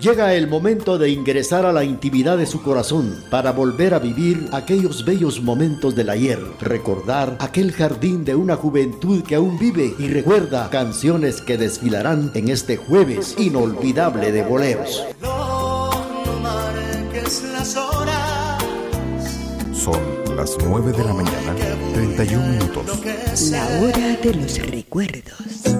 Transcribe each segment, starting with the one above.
Llega el momento de ingresar a la intimidad de su corazón para volver a vivir aquellos bellos momentos del ayer, recordar aquel jardín de una juventud que aún vive y recuerda canciones que desfilarán en este jueves inolvidable de boleros. Son las 9 de la mañana, 31 minutos. La hora de los recuerdos.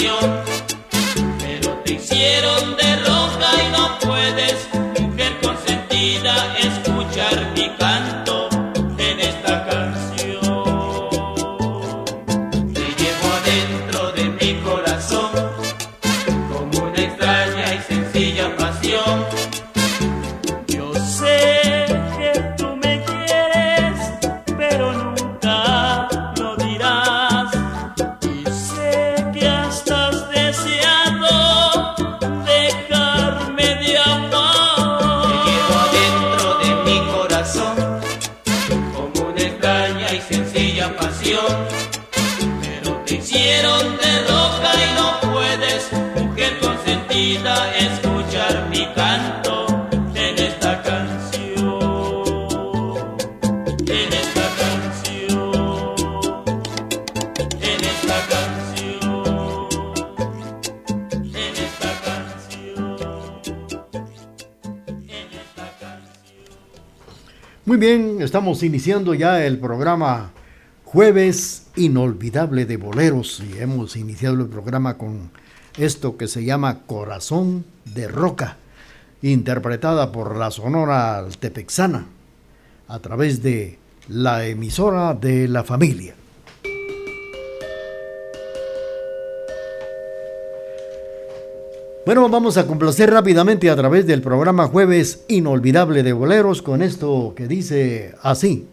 canción. Estamos iniciando ya el programa Jueves Inolvidable de Boleros y hemos iniciado el programa con esto que se llama Corazón de Roca, interpretada por la Sonora Tepexana a través de la emisora de la familia. Bueno, vamos a complacer rápidamente a través del programa Jueves Inolvidable de Boleros con esto que dice así.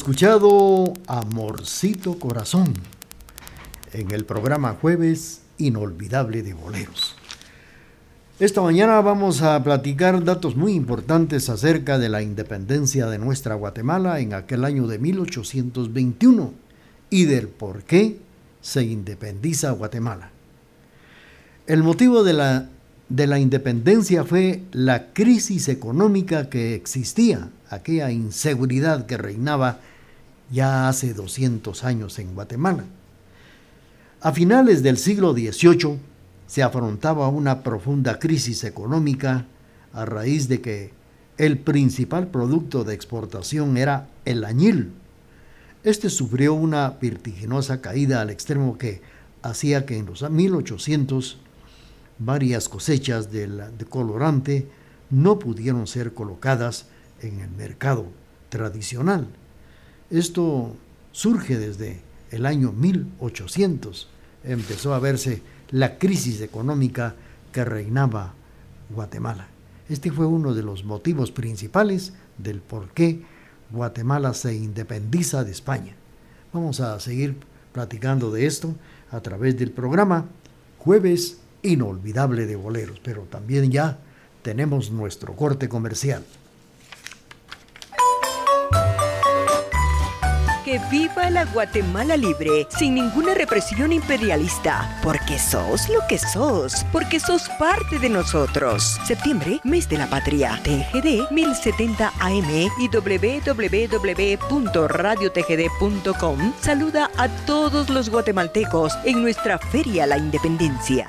Escuchado Amorcito Corazón en el programa Jueves Inolvidable de Boleros. Esta mañana vamos a platicar datos muy importantes acerca de la independencia de nuestra Guatemala en aquel año de 1821 y del por qué se independiza Guatemala. El motivo de la, de la independencia fue la crisis económica que existía, aquella inseguridad que reinaba ya hace 200 años en Guatemala. A finales del siglo XVIII se afrontaba una profunda crisis económica a raíz de que el principal producto de exportación era el añil. Este sufrió una vertiginosa caída al extremo que hacía que en los 1800 varias cosechas de, de colorante no pudieron ser colocadas en el mercado tradicional. Esto surge desde el año 1800. Empezó a verse la crisis económica que reinaba Guatemala. Este fue uno de los motivos principales del por qué Guatemala se independiza de España. Vamos a seguir platicando de esto a través del programa Jueves Inolvidable de Boleros, pero también ya tenemos nuestro corte comercial. Que viva la Guatemala libre, sin ninguna represión imperialista, porque sos lo que sos, porque sos parte de nosotros. Septiembre, mes de la patria. TGD 1070 AM y www.radiotgd.com saluda a todos los guatemaltecos en nuestra Feria La Independencia.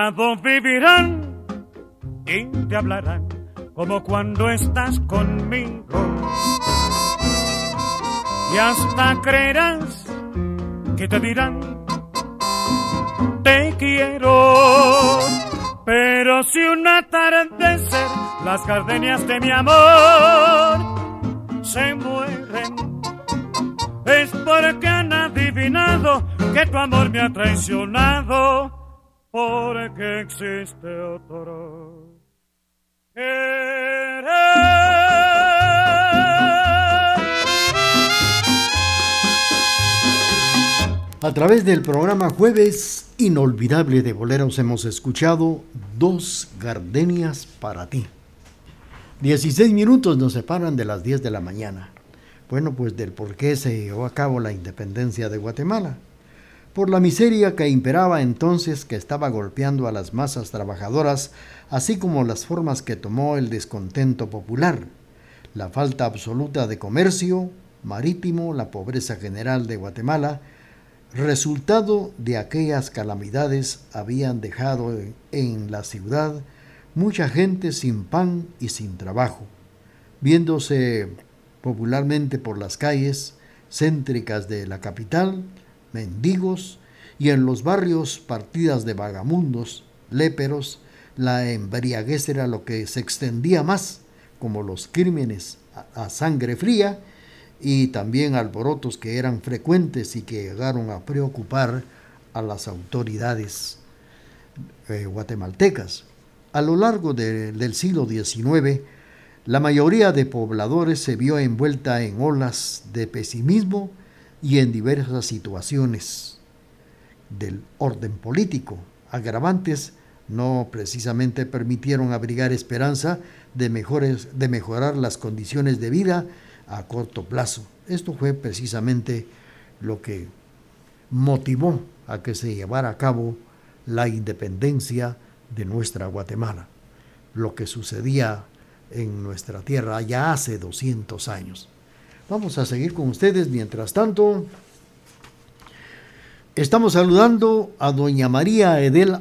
Lado vivirán y te hablarán como cuando estás conmigo. Y hasta creerás que te dirán, te quiero. Pero si un atardecer las gardenias de mi amor se mueren, es porque han adivinado que tu amor me ha traicionado porque existe otro A través del programa Jueves Inolvidable de Boleros hemos escuchado Dos Gardenias para ti. 16 minutos nos separan de las 10 de la mañana. Bueno, pues del por qué se llevó a cabo la independencia de Guatemala por la miseria que imperaba entonces que estaba golpeando a las masas trabajadoras, así como las formas que tomó el descontento popular, la falta absoluta de comercio marítimo, la pobreza general de Guatemala, resultado de aquellas calamidades habían dejado en la ciudad mucha gente sin pan y sin trabajo, viéndose popularmente por las calles céntricas de la capital, mendigos y en los barrios partidas de vagamundos, léperos, la embriaguez era lo que se extendía más, como los crímenes a, sangre fría y también alborotos que eran frecuentes y que llegaron a preocupar a las autoridades eh, guatemaltecas. A lo largo del siglo XIX, la mayoría de pobladores se vio envuelta en olas de pesimismo y en diversas situaciones del orden político. Agravantes no precisamente permitieron abrigar esperanza de, mejores, de mejorar las condiciones de vida a corto plazo. Esto fue precisamente lo que motivó a que se llevara a cabo la independencia de nuestra Guatemala, lo que sucedía en nuestra tierra ya hace 200 años. Vamos a seguir con ustedes. Mientras tanto, estamos saludando a doña María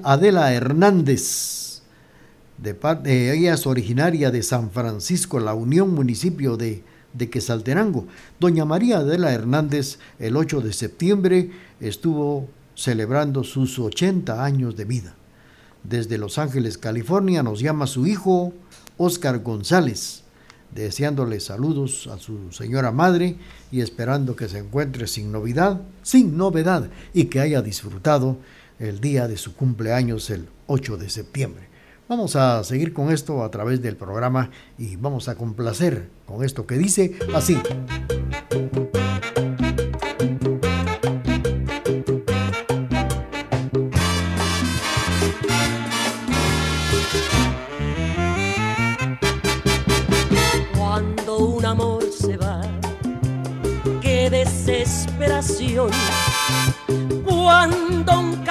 Adela Hernández. De parte, ella es originaria de San Francisco, la Unión Municipio de, de Quesalterango. Doña María Adela Hernández, el 8 de septiembre, estuvo celebrando sus 80 años de vida. Desde Los Ángeles, California, nos llama su hijo Oscar González deseándole saludos a su señora madre y esperando que se encuentre sin novedad, sin novedad y que haya disfrutado el día de su cumpleaños el 8 de septiembre. Vamos a seguir con esto a través del programa y vamos a complacer con esto que dice así.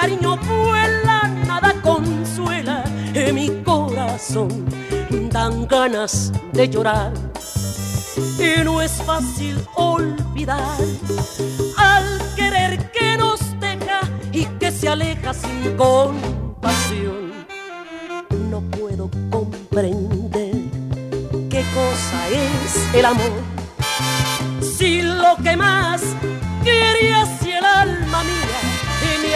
Cariño vuela, nada consuela en mi corazón. Dan ganas de llorar y no es fácil olvidar al querer que nos deja y que se aleja sin compasión. No puedo comprender que cosa es el amor. Si lo que más quería si el alma mía y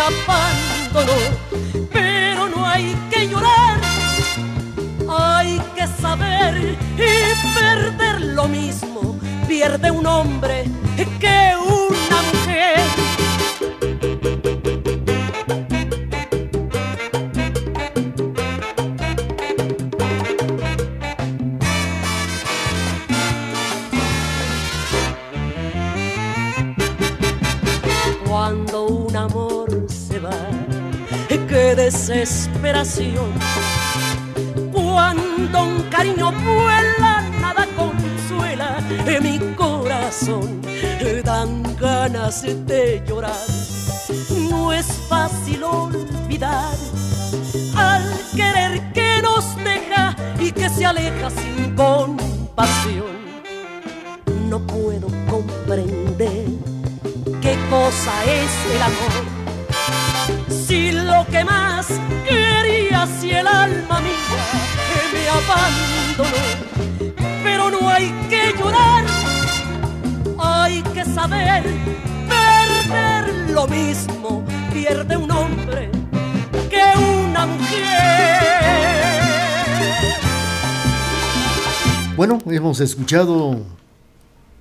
hemos escuchado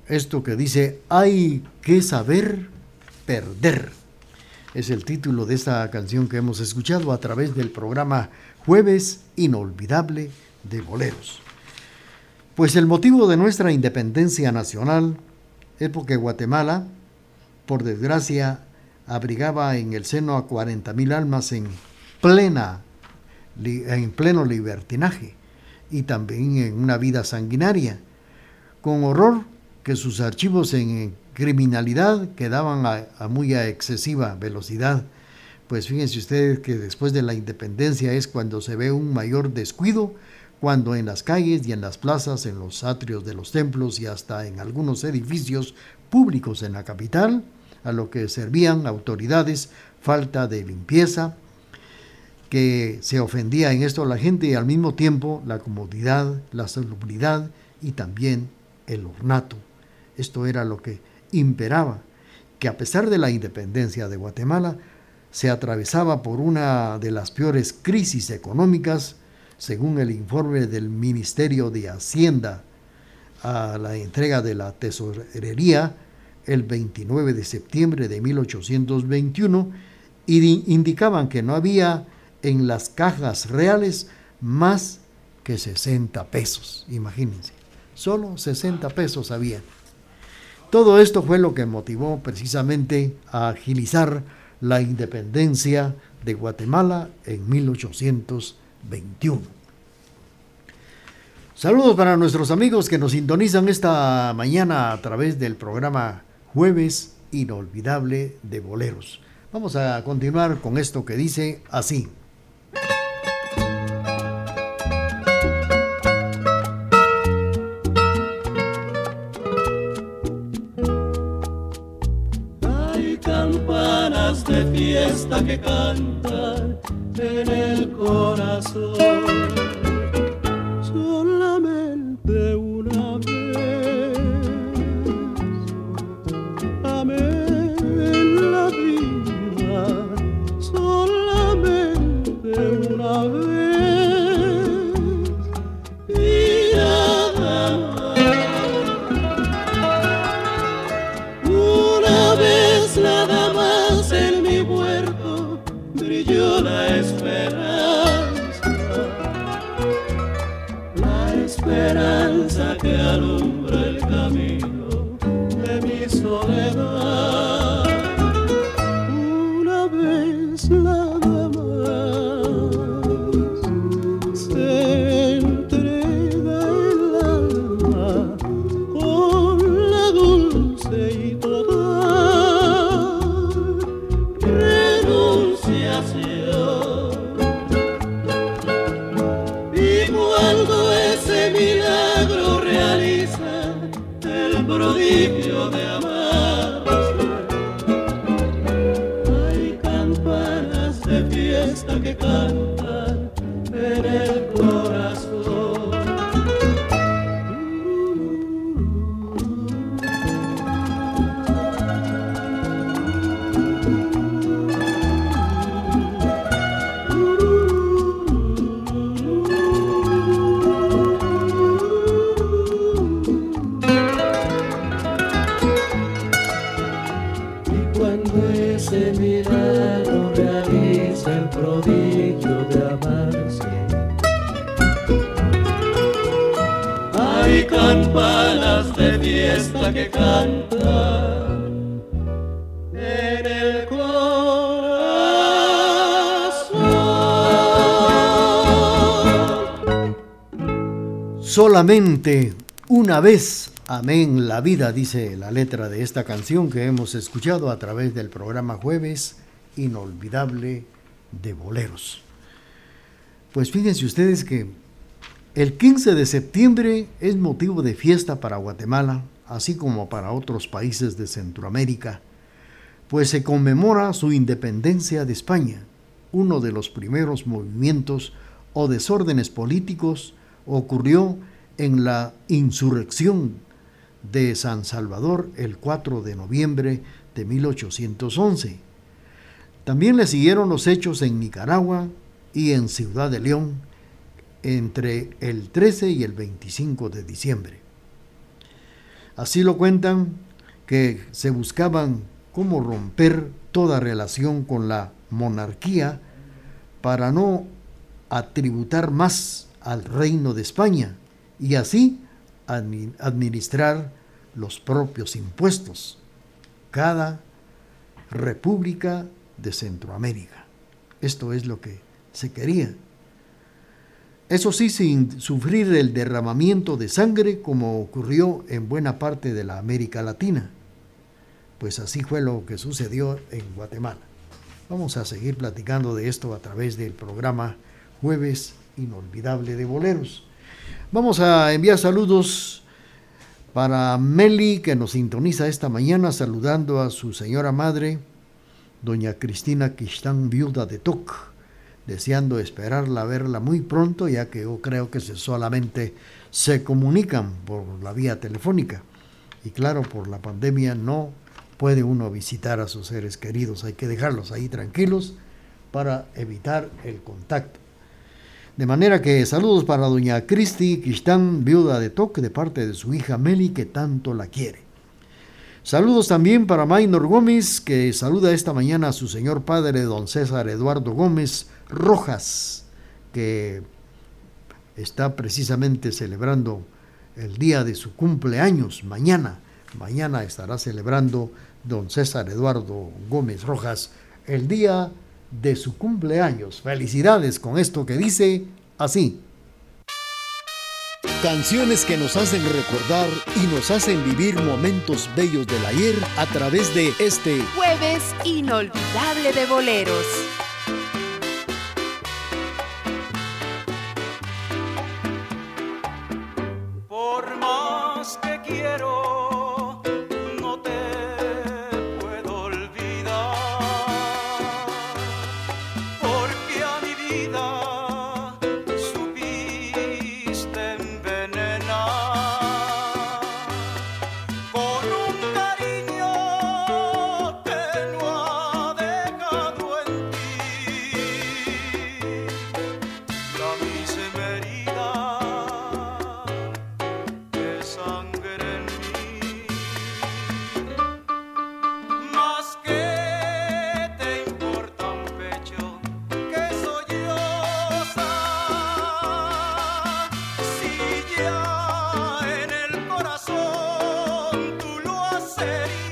esto que dice, hay que saber perder. Es el título de esta canción que hemos escuchado a través del programa Jueves Inolvidable de Boleros. Pues el motivo de nuestra independencia nacional es porque Guatemala, por desgracia, abrigaba en el seno a 40.000 almas en plena en pleno libertinaje y también en una vida sanguinaria, con horror que sus archivos en criminalidad quedaban a, muy excesiva velocidad. Pues fíjense ustedes que después de la independencia es cuando se ve un mayor descuido, cuando en las calles y en las plazas, en los atrios de los templos y hasta en algunos edificios públicos en la capital, a lo que servían autoridades, falta de limpieza, que se ofendía en esto la gente y al mismo tiempo la comodidad, la salubridad y también el ornato. Esto era lo que imperaba, que a pesar de la independencia de Guatemala, se atravesaba por una de las peores crisis económicas, según el informe del Ministerio de Hacienda a la entrega de la tesorería el 29 de septiembre de 1821, y indicaban que no había en las cajas reales más que 60 pesos, imagínense, solo 60 pesos había. Todo esto fue lo que motivó precisamente a agilizar la independencia de Guatemala en 1821. Saludos para nuestros amigos que nos sintonizan esta mañana a través del programa Jueves Inolvidable de Boleros. Vamos a continuar con esto que dice así. Que canta en el corazón. Una vez, amén, la vida, dice la letra de esta canción que hemos escuchado a través del programa Jueves Inolvidable de Boleros. Pues fíjense ustedes que el 15 de septiembre es motivo de fiesta para Guatemala, así como para otros países de Centroamérica, pues se conmemora su independencia de España. Uno de los primeros movimientos o desórdenes políticos ocurrió en la insurrección de San Salvador el 4 de noviembre de 1811. También le siguieron los hechos en Nicaragua y en Ciudad de León entre el 13 y el 25 de diciembre. Así lo cuentan que se buscaban cómo romper toda relación con la monarquía para no atributar más al reino de España y así administrar los propios impuestos. Cada república de Centroamérica. Esto es lo que se quería. Eso sí, sin sufrir el derramamiento de sangre como ocurrió en buena parte de la América Latina. Pues así fue lo que sucedió en Guatemala. Vamos a seguir platicando de esto a través del programa Jueves Inolvidable de Boleros. Vamos a enviar saludos para Meli, que nos sintoniza esta mañana, saludando a su señora madre, doña Cristina Quistán, viuda de Toc deseando esperarla, verla muy pronto, ya que yo creo que se solamente se comunican por la vía telefónica. Y claro, por la pandemia no puede uno visitar a sus seres queridos, hay que dejarlos ahí tranquilos para evitar el contacto. De manera que saludos para doña Cristi Quistán, viuda de Toque, de parte de su hija Meli, que tanto la quiere. Saludos también para Maynor Gómez, que saluda esta mañana a su señor padre, don César Eduardo Gómez, Rojas, que está precisamente celebrando el día de su cumpleaños, mañana. Mañana estará celebrando don César Eduardo Gómez Rojas el día de su cumpleaños. Felicidades con esto que dice así. Canciones que nos hacen recordar y nos hacen vivir momentos bellos del ayer a través de este jueves inolvidable de boleros. steady.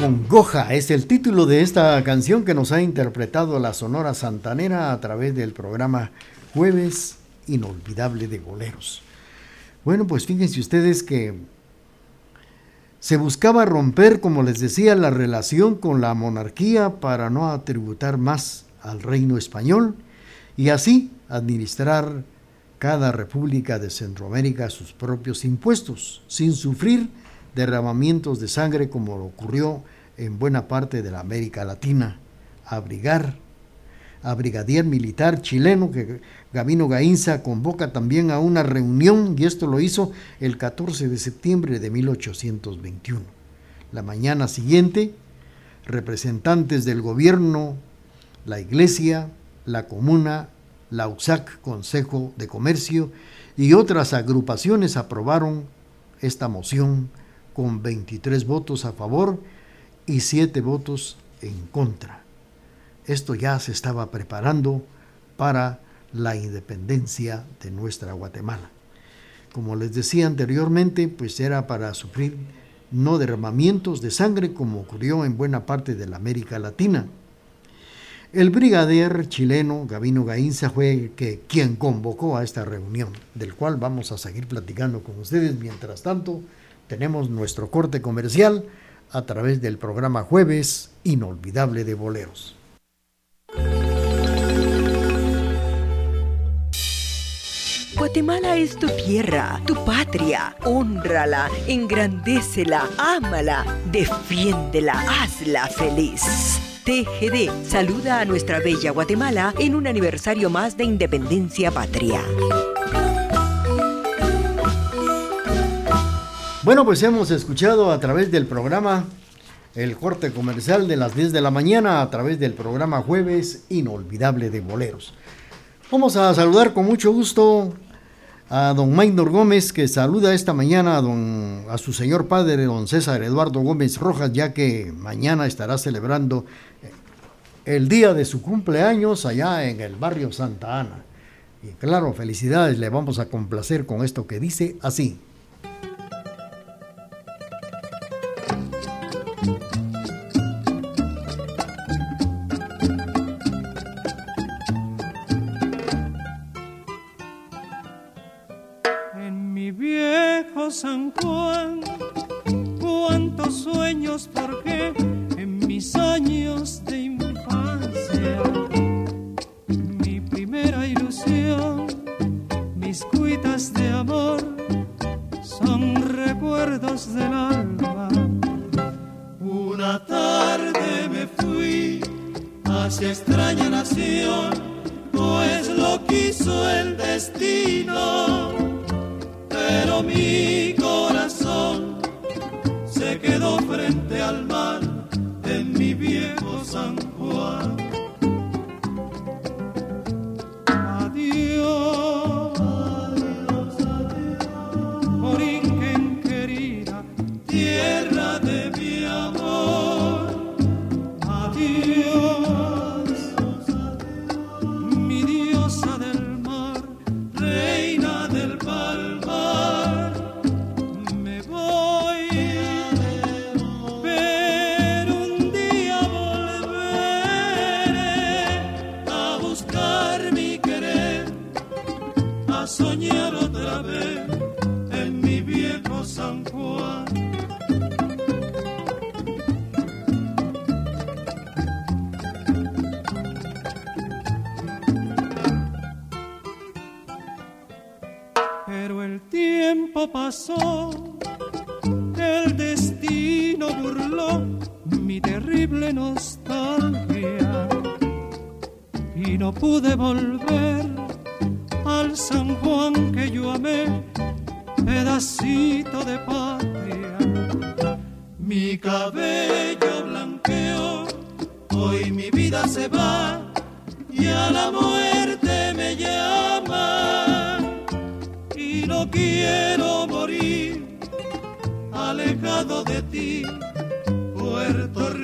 Congoja es el título de esta canción que nos ha interpretado la Sonora Santanera a través del programa Jueves Inolvidable de Boleros. Bueno, pues fíjense ustedes que se buscaba romper, como les decía, la relación con la monarquía para no atributar más al reino español y así administrar cada república de Centroamérica sus propios impuestos, sin sufrir derramamientos de sangre como ocurrió en buena parte de la América Latina, abrigar a brigadier militar chileno que Gabino Gainza convoca también a una reunión y esto lo hizo el 14 de septiembre de 1821. La mañana siguiente, representantes del gobierno, la iglesia, la comuna, la USAC, Consejo de Comercio y otras agrupaciones aprobaron esta moción con 23 votos a favor y 7 votos en contra. Esto ya se estaba preparando para la independencia de nuestra Guatemala. Como les decía anteriormente, pues era para sufrir no derramamientos de sangre como ocurrió en buena parte de la América Latina. El brigadier chileno Gavino Gainza fue que, quien convocó a esta reunión, del cual vamos a seguir platicando con ustedes. Mientras tanto, tenemos nuestro corte comercial a través del programa Jueves Inolvidable de Boleros. Guatemala es tu tierra, tu patria. Honrala, engrandécela, ámala, defiéndela, hazla feliz. TGD saluda a nuestra bella Guatemala en un aniversario más de independencia patria. Bueno, pues hemos escuchado a través del programa el corte comercial de las 10 de la mañana a través del programa Jueves Inolvidable de Boleros. Vamos a saludar con mucho gusto a don Maynor Gómez, que saluda esta mañana a, don, a su señor padre, don César Eduardo Gómez Rojas, ya que mañana estará celebrando el día de su cumpleaños allá en el barrio Santa Ana. Y claro, felicidades, le vamos a complacer con esto que dice así. San pasó, el destino burló mi terrible nostalgia y no pude volver al San Juan que yo amé, pedacito de patria. Mi cabello blanqueó, hoy mi vida se va y a la muerte me llama no quiero morir alejado de ti, Puerto Rico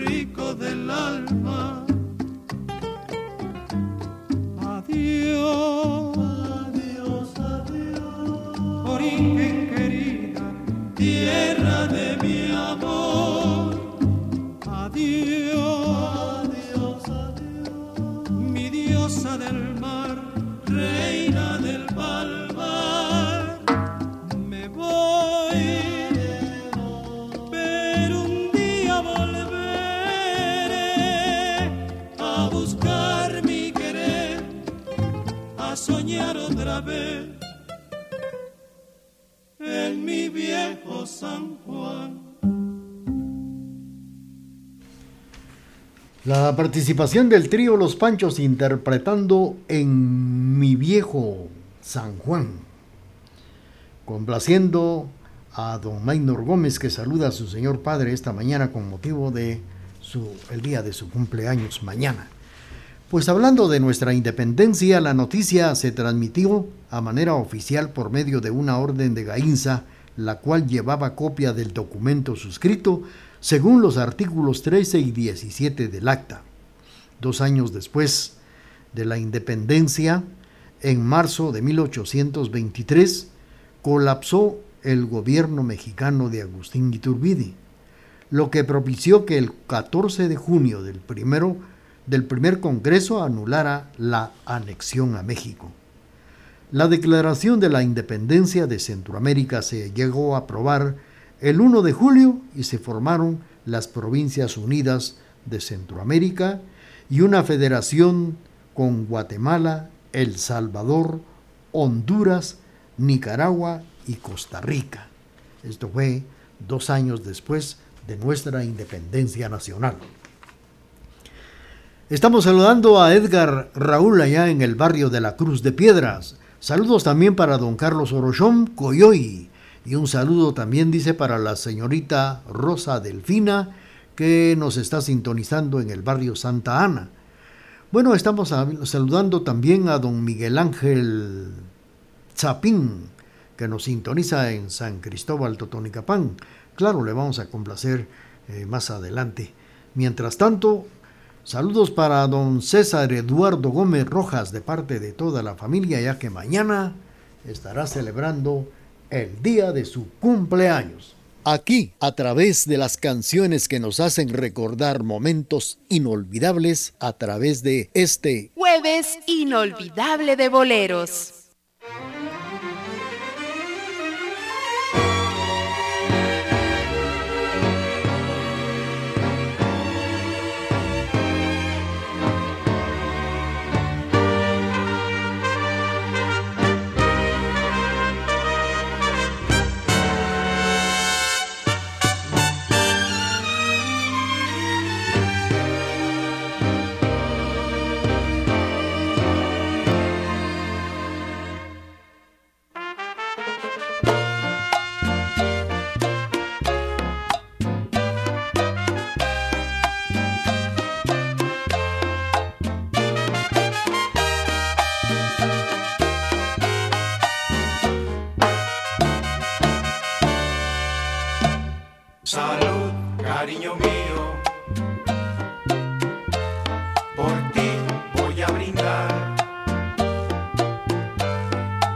Participación del trío Los Panchos interpretando en Mi viejo San Juan, complaciendo a don Maynor Gómez que saluda a su señor padre esta mañana con motivo de el día de su cumpleaños mañana. Pues hablando de nuestra independencia, la noticia se transmitió a manera oficial por medio de una orden de Gainza, la cual llevaba copia del documento suscrito según los artículos 13 y 17 del acta. Dos años después de la independencia, en marzo de 1823, colapsó el gobierno mexicano de Agustín Iturbide, lo que propició que el 14 de junio del, primero, del primer Congreso anulara la anexión a México. La declaración de la independencia de Centroamérica se llegó a aprobar el 1 de julio y se formaron las Provincias Unidas de Centroamérica y una federación con Guatemala, El Salvador, Honduras, Nicaragua y Costa Rica. Esto fue dos años después de nuestra independencia nacional. Estamos saludando a Edgar Raúl allá en el barrio de la Cruz de Piedras. Saludos también para don Carlos Orochón Coyoy, y un saludo también dice para la señorita Rosa Delfina, que nos está sintonizando en el barrio Santa Ana. Bueno, estamos saludando también a don Miguel Ángel Chapín, que nos sintoniza en San Cristóbal Totonicapán. Claro, le vamos a complacer eh, más adelante. Mientras tanto, saludos para don César Eduardo Gómez Rojas de parte de toda la familia, ya que mañana estará celebrando el día de su cumpleaños. Aquí, a través de las canciones que nos hacen recordar momentos inolvidables, a través de este jueves inolvidable de boleros.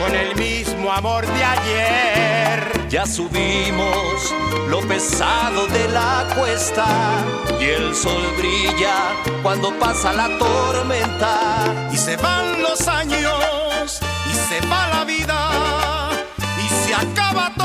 con el mismo amor de ayer. Ya subimos lo pesado de la cuesta y el sol brilla cuando pasa la tormenta. Y se van los años y se va la vida y se acaba todo,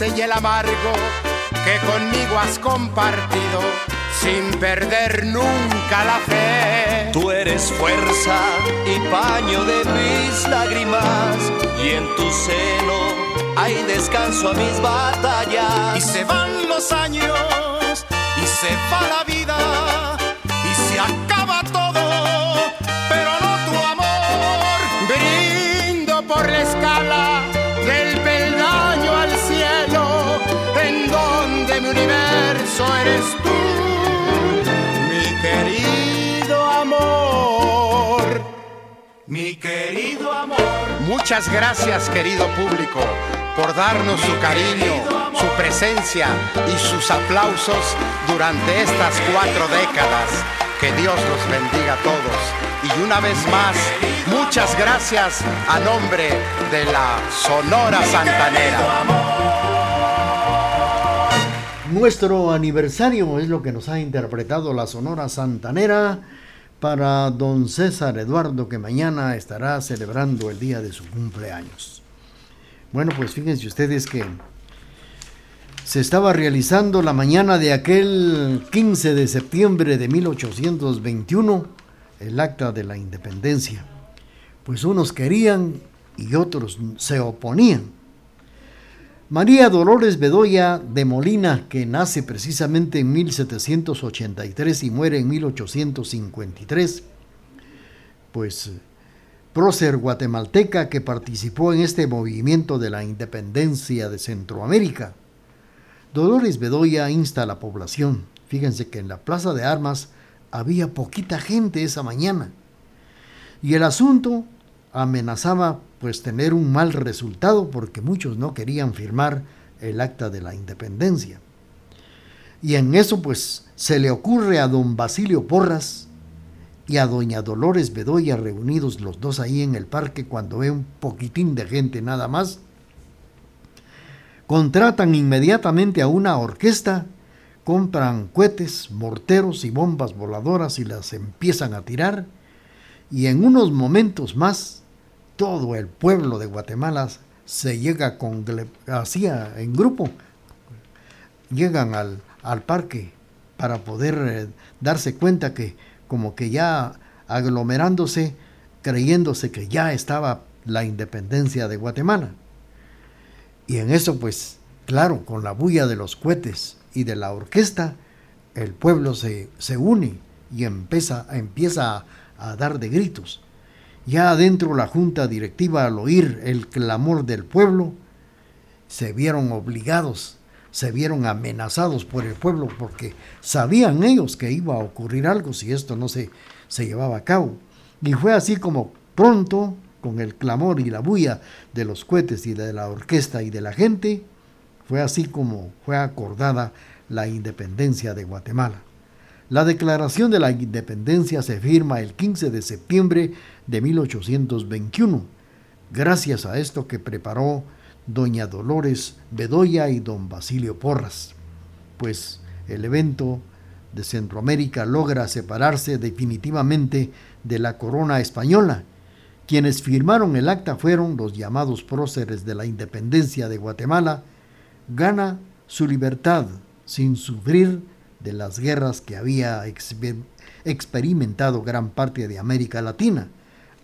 dulce y el amargo que conmigo has compartido sin perder nunca la fe. Tú eres fuerza y paz baño de mis lágrimas y en tu seno hay descanso a mis batallas. Y se van los años y se va la vida Mi querido amor. Muchas gracias, querido público, por darnos su cariño, su presencia y sus aplausos durante estas cuatro décadas. Que Dios los bendiga a todos. Y una vez más, muchas gracias a nombre de la Sonora Santanera. Nuestro aniversario es lo que nos ha interpretado la Sonora Santanera para don César Eduardo, que mañana estará celebrando el día de su cumpleaños. Bueno, pues fíjense ustedes que se estaba realizando la mañana de aquel 15 de septiembre de 1821 el acta de la independencia. Pues unos querían y otros se oponían. María Dolores Bedoya de Molina, que nace precisamente en 1783 y muere en 1853, pues prócer guatemalteca que participó en este movimiento de la independencia de Centroamérica. Dolores Bedoya insta a la población. Fíjense que en la plaza de armas había poquita gente esa mañana. Y el asunto amenazaba pues tener un mal resultado porque muchos no querían firmar el acta de la independencia. Y en eso pues se le ocurre a don Basilio Porras y a doña Dolores Bedoya reunidos los dos ahí en el parque cuando ve un poquitín de gente nada más, contratan inmediatamente a una orquesta, compran cohetes, morteros y bombas voladoras y las empiezan a tirar y en unos momentos más todo el pueblo de Guatemala se llega con hacía en grupo. Llegan al, al parque para poder eh, darse cuenta que como que ya aglomerándose creyéndose que ya estaba la independencia de Guatemala. Y en eso pues claro con la bulla de los cohetes y de la orquesta el pueblo se, se une y empieza, empieza a, a dar de gritos ya adentro la junta directiva al oír el clamor del pueblo, se vieron obligados, se vieron amenazados por el pueblo porque sabían ellos que iba a ocurrir algo si esto no se, se llevaba a cabo. Y fue así como pronto, con el clamor y la bulla de los cohetes y de la orquesta y de la gente, fue así como fue acordada la independencia de Guatemala. La declaración de la independencia se firma el 15 de septiembre de 1821, gracias a esto que preparó doña Dolores Bedoya y don Basilio Porras, pues el evento de Centroamérica logra separarse definitivamente de la corona española. Quienes firmaron el acta fueron los llamados próceres de la independencia de Guatemala, gana su libertad sin sufrir de las guerras que había experimentado gran parte de América Latina.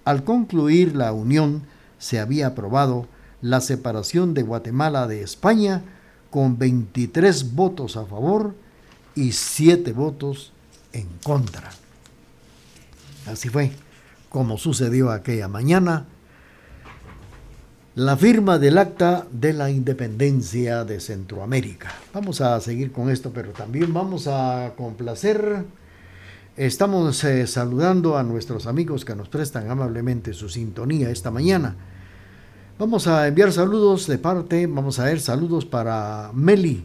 Al concluir la unión, se había aprobado la separación de Guatemala de España con 23 votos a favor y 7 votos en contra. Así fue como sucedió aquella mañana la firma del acta de la independencia de Centroamérica. Vamos a seguir con esto, pero también vamos a complacer. Estamos eh, saludando a nuestros amigos que nos prestan amablemente su sintonía esta mañana. Vamos a enviar saludos de parte, vamos a ver saludos para Meli,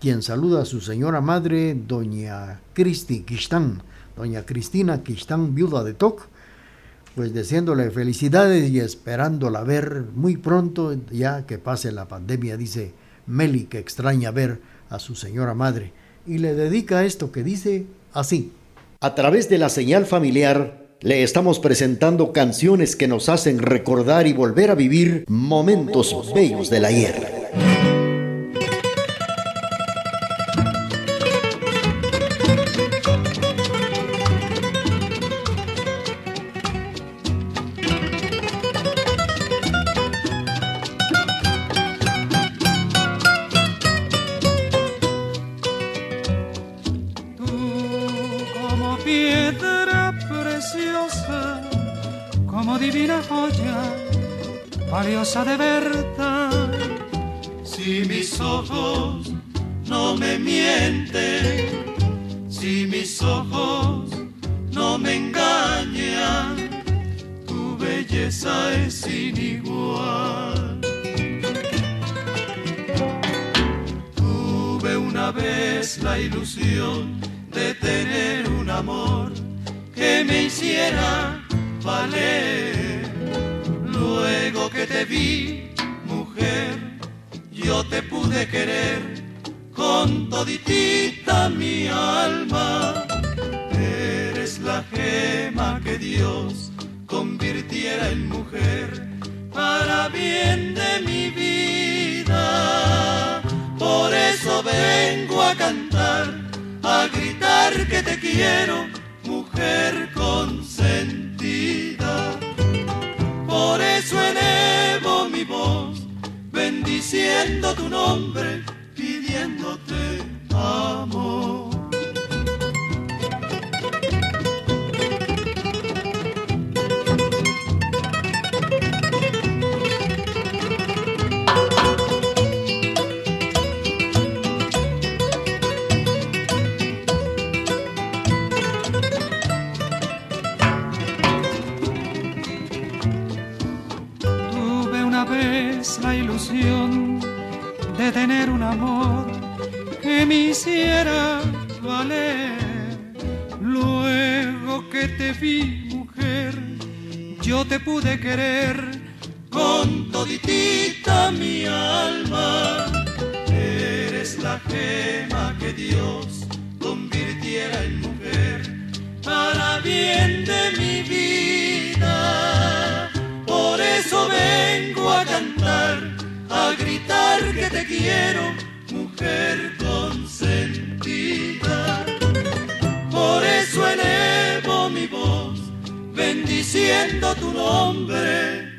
quien saluda a su señora madre, doña Cristi Quistán, doña Cristina Quistán, viuda de Toc pues deseándole felicidades y esperándola ver muy pronto, ya que pase la pandemia, dice Meli, que extraña ver a su señora madre, y le dedica esto que dice así. A través de la señal familiar, le estamos presentando canciones que nos hacen recordar y volver a vivir momentos bellos del ayer. Toditita mi alma. Eres la gema que Dios convirtiera en mujer para bien de mi vida. Por eso vengo a cantar, a gritar que te quiero, mujer consentida. Por eso elevo mi voz, bendiciendo tu nombre, amor. Me hiciera valer. Luego que te vi, mujer, yo te pude querer con toditita mi alma. Eres la gema que Dios convirtiera en mujer para bien de mi vida. Por eso vengo a cantar, a gritar que te quiero, mujer bendiciendo tu nombre,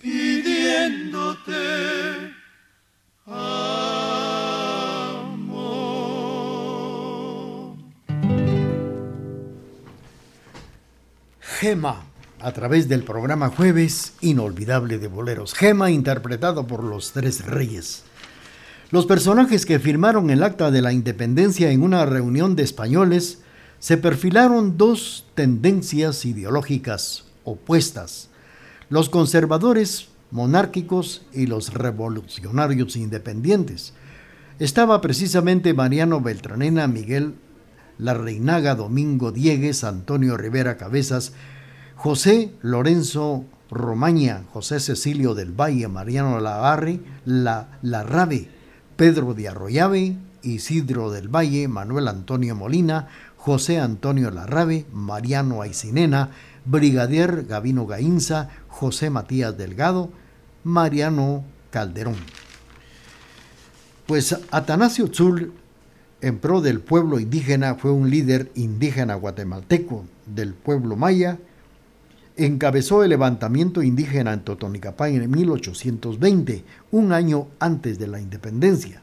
pidiéndote amor. Gema, a través del programa Jueves Inolvidable de Boleros. Gema interpretado por los tres reyes. Los personajes que firmaron el acta de la independencia en una reunión de españoles se perfilaron dos tendencias ideológicas opuestas. Los conservadores monárquicos y los revolucionarios independientes. Estaba precisamente Mariano Beltranena, Miguel Larreinaga, Domingo Diegues, Antonio Rivera Cabezas, José Lorenzo Romaña, José Cecilio del Valle, Mariano Lavarre, La, Larrabe, Pedro de Arroyave, Isidro del Valle, Manuel Antonio Molina, José Antonio Larrabe, Mariano Aicinena, Brigadier Gavino Gainza, José Matías Delgado, Mariano Calderón. Pues Atanasio Tzul, en pro del pueblo indígena, fue un líder indígena guatemalteco del pueblo maya, encabezó el levantamiento indígena en Totonicapán en 1820, un año antes de la independencia,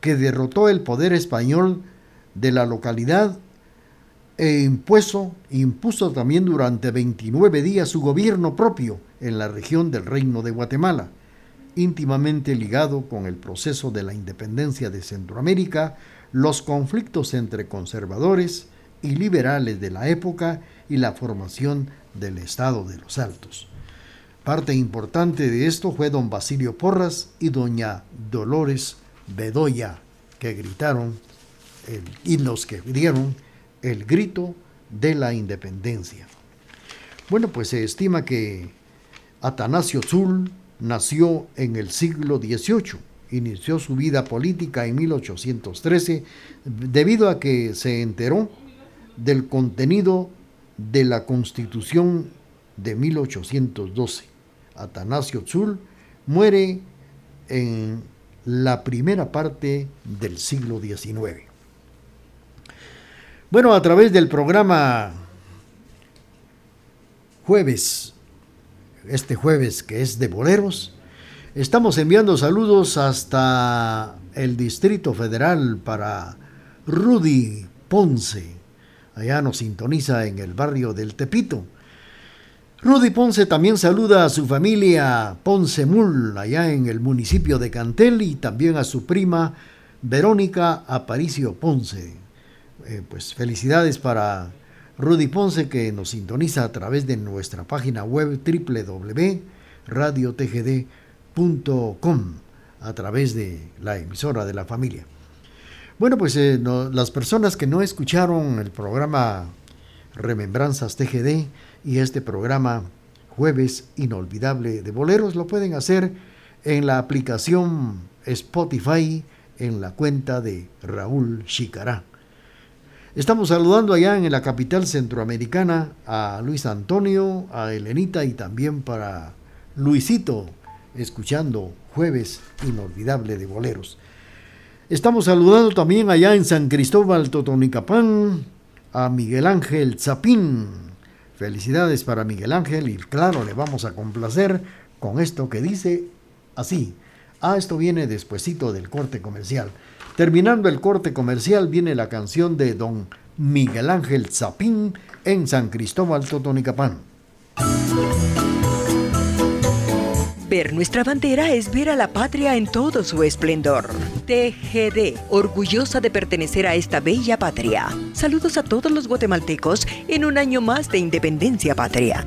que derrotó el poder español de la localidad e impuso, impuso también durante 29 días su gobierno propio en la región del Reino de Guatemala, íntimamente ligado con el proceso de la independencia de Centroamérica, los conflictos entre conservadores y liberales de la época y la formación del Estado de los Altos. Parte importante de esto fue don Basilio Porras y doña Dolores Bedoya, que gritaron y los que dieron el grito de la independencia. Bueno, pues se estima que Atanasio Zul nació en el siglo XVIII. Inició su vida política en 1813 debido a que se enteró del contenido de la Constitución de 1812. Atanasio Zul muere en la primera parte del siglo XIX. Bueno, a través del programa Jueves, este jueves que es de boleros, estamos enviando saludos hasta el Distrito Federal para Rudy Ponce. Allá nos sintoniza en el barrio del Tepito. Rudy Ponce también saluda a su familia Ponce Mul, allá en el municipio de Cantel, y también a su prima Verónica Aparicio Ponce. Eh, pues felicidades para Rudy Ponce que nos sintoniza a través de nuestra página web www.radiotgd.com a través de la emisora de la familia. Bueno, pues eh, las personas que no escucharon el programa Remembranzas TGD y este programa Jueves Inolvidable de Boleros lo pueden hacer en la aplicación Spotify en la cuenta de Raúl Chicará. Estamos saludando allá en la capital centroamericana a Luis Antonio, a Elenita y también para Luisito, escuchando Jueves Inolvidable de Boleros. Estamos saludando también allá en San Cristóbal Totonicapán a Miguel Ángel Zapín. Felicidades para Miguel Ángel y claro, le vamos a complacer con esto que dice así. Ah, esto viene despuesito del corte comercial. Terminando el corte comercial viene la canción de don Miguel Ángel Zapín en San Cristóbal Totonicapán. Ver nuestra bandera es ver a la patria en todo su esplendor. TGD, orgullosa de pertenecer a esta bella patria. Saludos a todos los guatemaltecos en un año más de independencia patria.